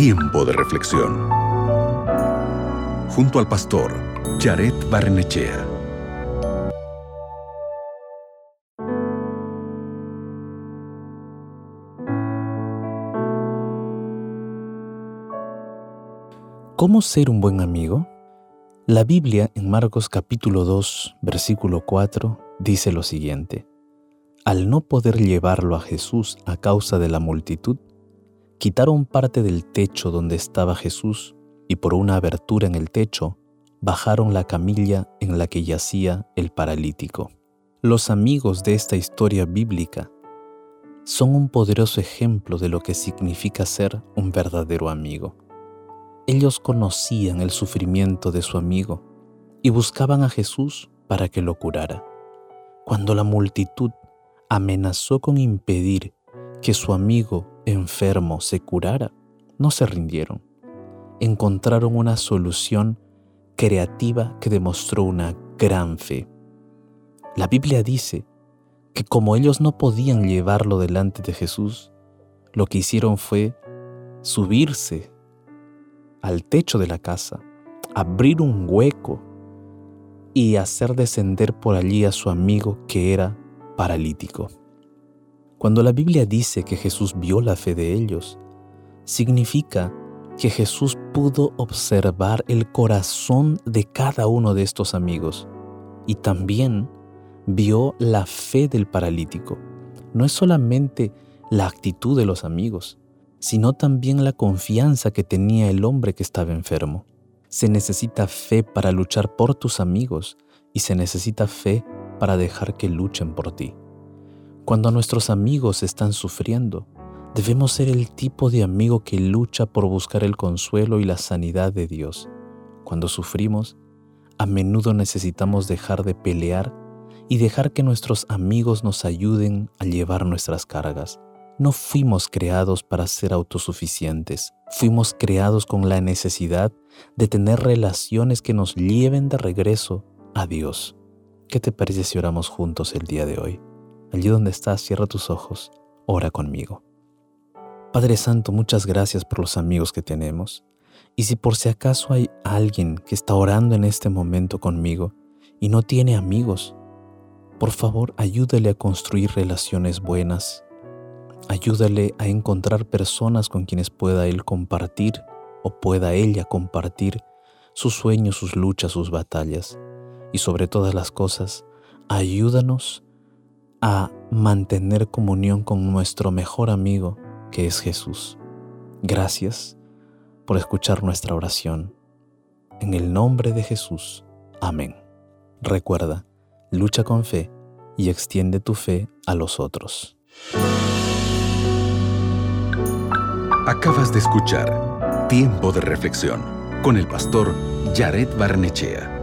Tiempo de reflexión. Junto al pastor Jared Barnechea. ¿Cómo ser un buen amigo? La Biblia en Marcos capítulo 2, versículo 4 dice lo siguiente. Al no poder llevarlo a Jesús a causa de la multitud, quitaron parte del techo donde estaba Jesús y por una abertura en el techo bajaron la camilla en la que yacía el paralítico. Los amigos de esta historia bíblica son un poderoso ejemplo de lo que significa ser un verdadero amigo. Ellos conocían el sufrimiento de su amigo y buscaban a Jesús para que lo curara. Cuando la multitud amenazó con impedir que su amigo enfermo se curara, no se rindieron. Encontraron una solución creativa que demostró una gran fe. La Biblia dice que como ellos no podían llevarlo delante de Jesús, lo que hicieron fue subirse al techo de la casa, abrir un hueco y hacer descender por allí a su amigo que era paralítico. Cuando la Biblia dice que Jesús vio la fe de ellos, significa que Jesús pudo observar el corazón de cada uno de estos amigos y también vio la fe del paralítico. No es solamente la actitud de los amigos, sino también la confianza que tenía el hombre que estaba enfermo. Se necesita fe para luchar por tus amigos y se necesita fe para dejar que luchen por ti. Cuando nuestros amigos están sufriendo, debemos ser el tipo de amigo que lucha por buscar el consuelo y la sanidad de Dios. Cuando sufrimos, a menudo necesitamos dejar de pelear y dejar que nuestros amigos nos ayuden a llevar nuestras cargas. No fuimos creados para ser autosuficientes, fuimos creados con la necesidad de tener relaciones que nos lleven de regreso a Dios. ¿Qué te parece si oramos juntos el día de hoy? Allí donde estás, cierra tus ojos, ora conmigo. Padre Santo, muchas gracias por los amigos que tenemos. Y si por si acaso hay alguien que está orando en este momento conmigo y no tiene amigos, por favor ayúdale a construir relaciones buenas. Ayúdale a encontrar personas con quienes pueda él compartir o pueda ella compartir sus sueños, sus luchas, sus batallas. Y sobre todas las cosas, ayúdanos a mantener comunión con nuestro mejor amigo, que es Jesús. Gracias por escuchar nuestra oración. En el nombre de Jesús. Amén. Recuerda, lucha con fe y extiende tu fe a los otros. Acabas de escuchar Tiempo de Reflexión con el pastor Jared Barnechea.